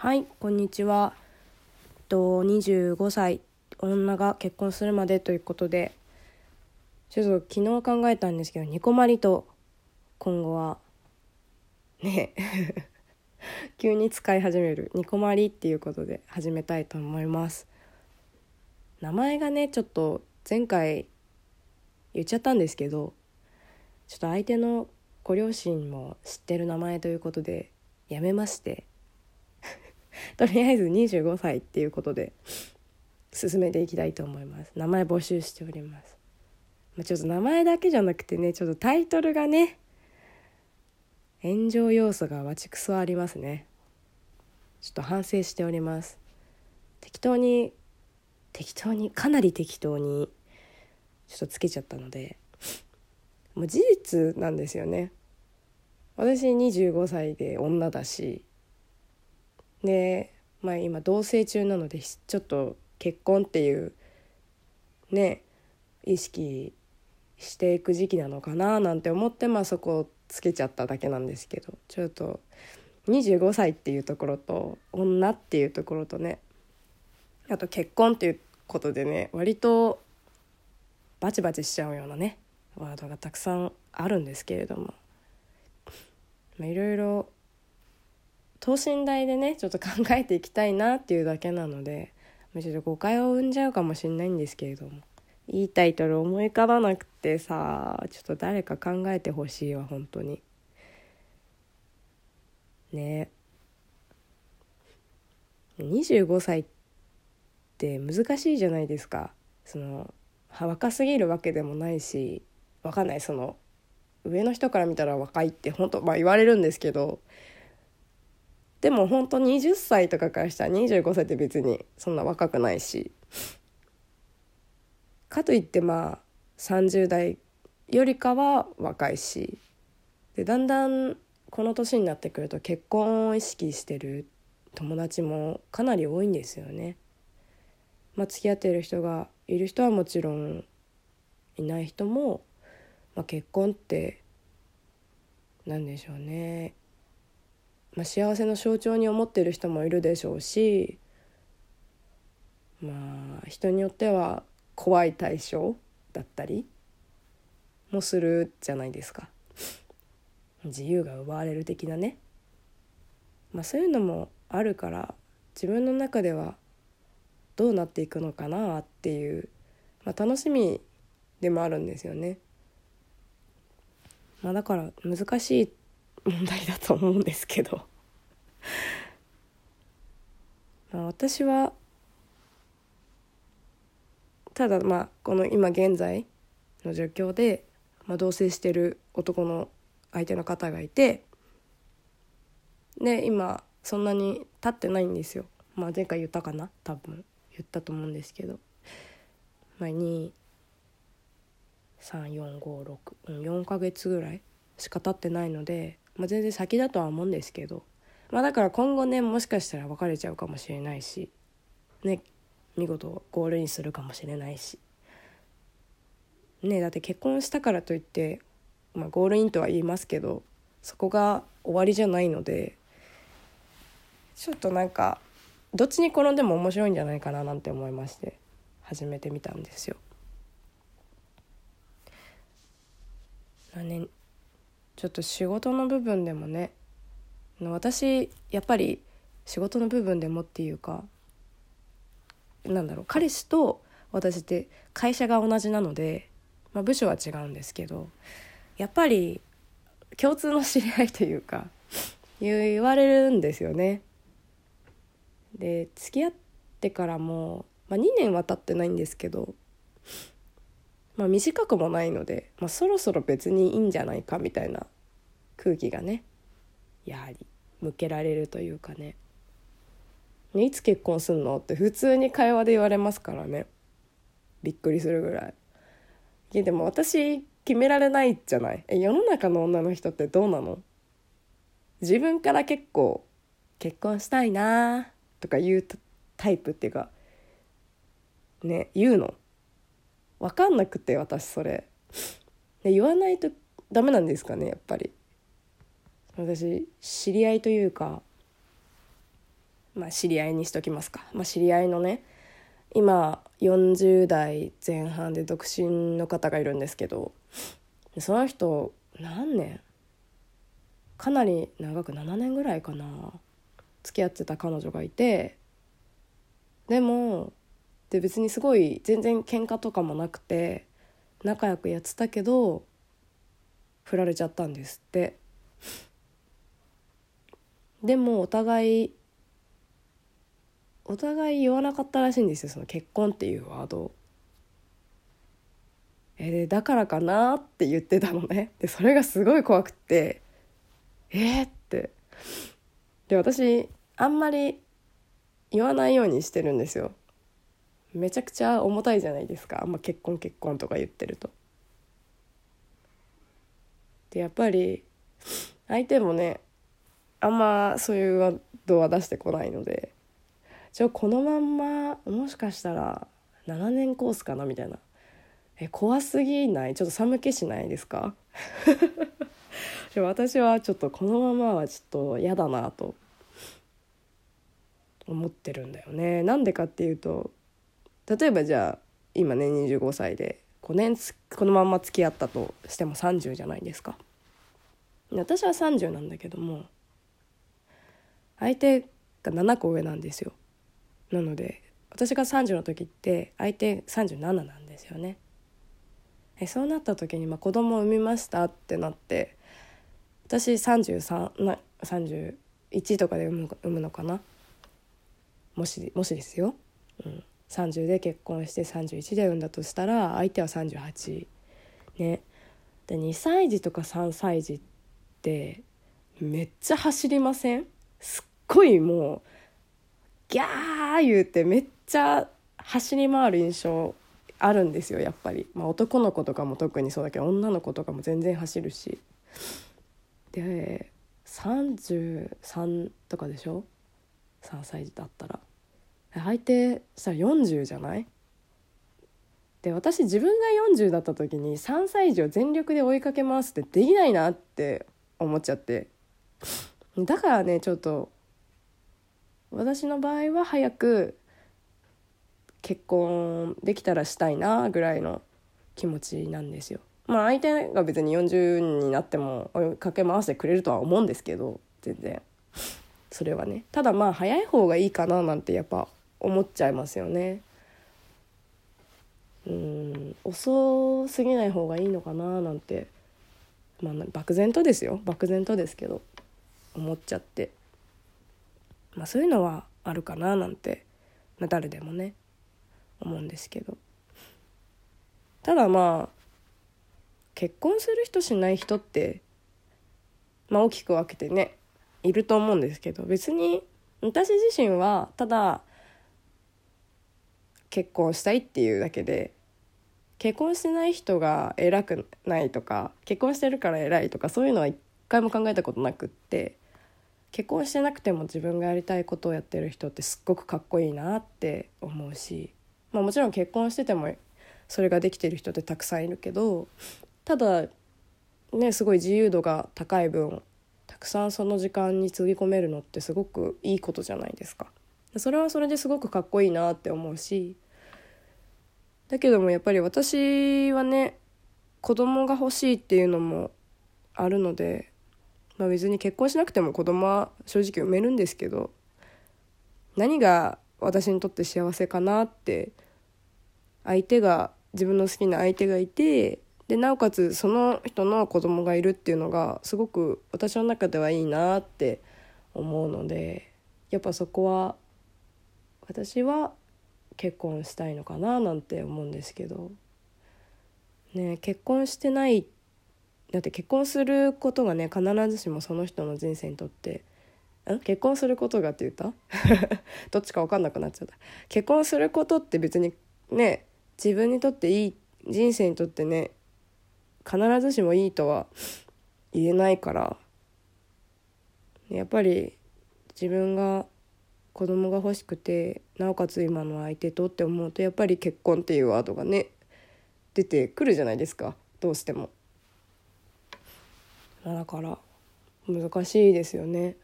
はいこんにちは。と25歳女が結婚するまでということでちょっと昨日考えたんですけどニコマリと今後はね 急に使い始めるニコマリっていうことで始めたいと思います。名前がねちょっと前回言っちゃったんですけどちょっと相手のご両親も知ってる名前ということでやめまして とりあえず25歳っていうことで進めていきたいと思います。名前募集しております、まあ、ちょっと名前だけじゃなくてねちょっとタイトルがね炎上要素がわちくそありますね。ちょっと反省しております。適当に適当にかなり適当にちょっとつけちゃったのでもう事実なんですよね。私25歳で女だしで、まあ、今同棲中なのでちょっと結婚っていうね意識していく時期なのかななんて思ってまあそこをつけちゃっただけなんですけどちょっと25歳っていうところと女っていうところとねあと結婚っていうことでね割とバチバチしちゃうようなねワードがたくさんあるんですけれどもいろいろ等身大でねちょっと考えていきたいなっていうだけなのでちょっと誤解を生んじゃうかもしれないんですけれども。いいタイトル思い浮かばなくてさちょっと誰か考えてほしいわ本当に。ね。25歳って難しいじゃないですか。その若すぎるわけでもないしわかんないその上の人から見たら若いって本当まあ言われるんですけどでも本当20歳とかからしたら25歳って別にそんな若くないしかといってまあ30代よりかは若いしでだんだんこの年になってくると結婚を意識してる友達もかなり多いんですよね。まあ、付き合ってる人がいる人はもちろんいない人も、まあ、結婚って何でしょうねまあ、幸せの象徴に思っている人もいるでしょうしまあ人によっては怖い対象だったりもするじゃないですか。自由が奪われる的なね、まあ、そういうのもあるから自分の中ではどうなっていくのかなっていう、まあ、楽しみでもあるんですよね。まあ、だから難しい問題だと思うんですけど。まあ私はただまあこの今現在の状況で、まあ、同棲してる男の相手の方がいてで今そんなに経ってないんですよ。まあ、前回言ったかな？多分。言ったと思うんですけど、まあ、234564ヶ月ぐらいしか経ってないのでまあ、全然先だとは思うんですけど、まあ、だから今後ねもしかしたら別れちゃうかもしれないしね見事ゴールインするかもしれないしねだって結婚したからといって、まあ、ゴールインとは言いますけどそこが終わりじゃないのでちょっとなんかどっちに転んでも面白いんじゃないかななんて思いまして始めてみたんですよ。まあね、ちょっと仕事の部分でもね私やっぱり仕事の部分でもっていうかなんだろう彼氏と私って会社が同じなので、まあ、部署は違うんですけどやっぱり共通の知り合いというか言われるんですよね。で付き合ってからも、まあ、2年は経ってないんですけどまあ、短くもないので、まあ、そろそろ別にいいんじゃないかみたいな空気がねやはり向けられるというかねねいつ結婚すんの？って普通に会話で言われますからね。びっくりするぐらい。いやでも私決められないじゃない。え世の中の女の人ってどうなの？自分から結構結婚したいなとか言うタイプっていうかね言うの？分かんなくて私それ。で言わないとダメなんですかねやっぱり。私知り合いというかまあ知り合いにしときますか、まあ、知り合いのね今40代前半で独身の方がいるんですけどその人何年？かなり長く7年ぐらいかな。付き合ってた彼女がいてでもで別にすごい全然喧嘩とかもなくて仲良くやってたけど振られちゃったんですって。でもお互いお互い言わなかったらしいんですよその結婚っていうワードえでだからかなって言ってたのね。でそれがすごい怖くって。えー、って。で私あんまり言わないようにしてるんですよ。めちゃくちゃ重たいじゃないですか。あんま結婚結婚とか言ってると。でやっぱり相手もねあんまそういうワードは出してこないので。じゃあこのまんまもしかしたら7年コースかなみたいな。え怖すぎない？ちょっと寒気しないですか？私はちょっとこのままはちょっと嫌だなと。思ってるんだよね。なんでかっていうと例えばじゃあ今ね25歳で5年このまま付き合ったとしても30じゃないですか。私は30なんだけども相手が7個上なんですよ。なので私が30の時って相手37なんですよね。えそうなった時に、まあ、子供を産みましたってなって私33な31とかで産む産むのかな？もしもしですよ、うん、30で結婚して31で産んだとしたら相手は38ね。で2歳児とか3歳児ってめっちゃ走りません？すっごいもうギャー言うてめっちゃ走り回る印象あるんですよやっぱり、まあ、男の子とかも特にそうだけど女の子とかも全然走るし。で33とかでしょ？3歳児だったら。相手したら40じゃない？で私自分が40だった時に3歳児を全力で追いかけ回すってできないなって思っちゃって。だからねちょっと私の場合は早く結婚できたらしたいなぐらいの気持ちなんですよ。まあ相手が別に40になっても追いかけ回してくれるとは思うんですけど全然。それはね。ただまあ早い方がいいかななんてやっぱ思っちゃいますよね。うん遅すぎない方がいいのかななんてまあ漠然とですよ。漠然とですけど思っちゃって。まあそういうのはあるかななんて、まあ、誰でもね思うんですけど。ただまあ結婚する人しない人ってまあ大きく分けてねいると思うんですけど別に私自身はただ結婚したいっていうだけで結婚してない人が偉くないとか結婚してるから偉いとかそういうのは一回も考えたことなくって結婚してなくても自分がやりたいことをやってる人ってすっごくかっこいいなって思うし、まあ、もちろん結婚しててもそれができてる人ってたくさんいるけどただねすごい自由度が高い分たくさんその時間につぎ込めるのってすごくいいことじゃないですか。それはそれですごくかっこいいなって思うしだけどもやっぱり私はね子供が欲しいっていうのもあるのでまあ、別に結婚しなくても子供は正直産めるんですけど何が私にとって幸せかなって相手が自分の好きな相手がいてでなおかつその人の子供がいるっていうのがすごく私の中ではいいなって思うのでやっぱそこは私は結婚したいのかななんて思うんですけどね結婚してないだって結婚することがね必ずしもその人の人生にとってん結婚することがって言った？どっちか分かんなくなっちゃった。結婚することって別にね自分にとっていい人生にとってね必ずしもいいとは言えないからやっぱり自分が子供が欲しくてなおかつ今の相手とって思うとやっぱり結婚っていうワードがね出てくるじゃないですか。どうしても。だから難しいですよね。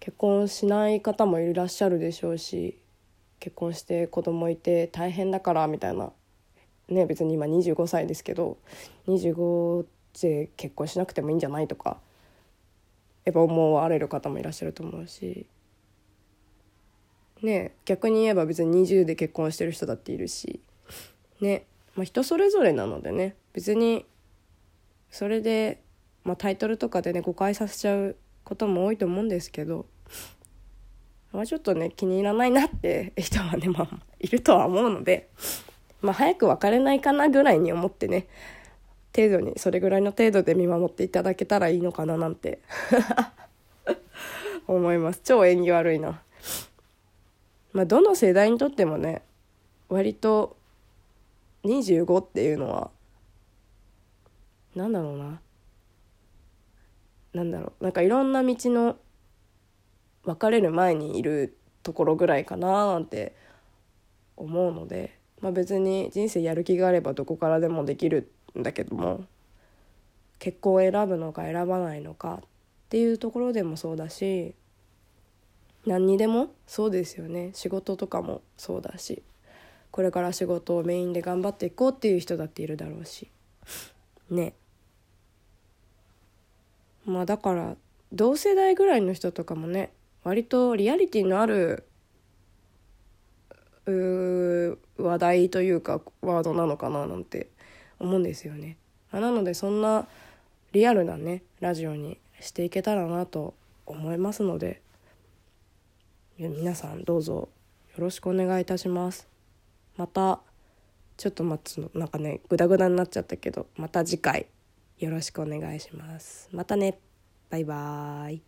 結婚しない方もいらっしゃるでしょうし結婚して子供いて大変だからみたいな。ね別に今25歳ですけど25で結婚しなくてもいいんじゃないとかやっぱ思われる方もいらっしゃると思うし。ね逆に言えば別に20で結婚してる人だっているしね、まあ、人それぞれなのでね別にそれで、まあ、タイトルとかでね誤解させちゃうことも多いと思うんですけど、まあ、ちょっとね気に入らないなって人はね、まあ、いるとは思うので、まあ、早く別れないかなぐらいに思ってね程度にそれぐらいの程度で見守っていただけたらいいのかななんて 思います。超縁起悪いな。まあどの世代にとってもね割と25っていうのはなんだろうな。なんだろう。なんかいろんな道の別れる前にいるところぐらいかななんて思うので、まあ、別に人生やる気があればどこからでもできるんだけども。結婚を選ぶのか選ばないのかっていうところでもそうだし。何にでもそうですよね。仕事とかもそうだし。これから仕事をメインで頑張っていこうっていう人だっているだろうし。ね。まあだから同世代ぐらいの人とかもね割とリアリティのある話題というかワードなのかななんて思うんですよね。なのでそんなリアルなねラジオにしていけたらなと思いますので皆さんどうぞよろしくお願いいたします。またちょっと待つのなんかねグダグダになっちゃったけどまた次回よろしくお願いします。またねバイバーイ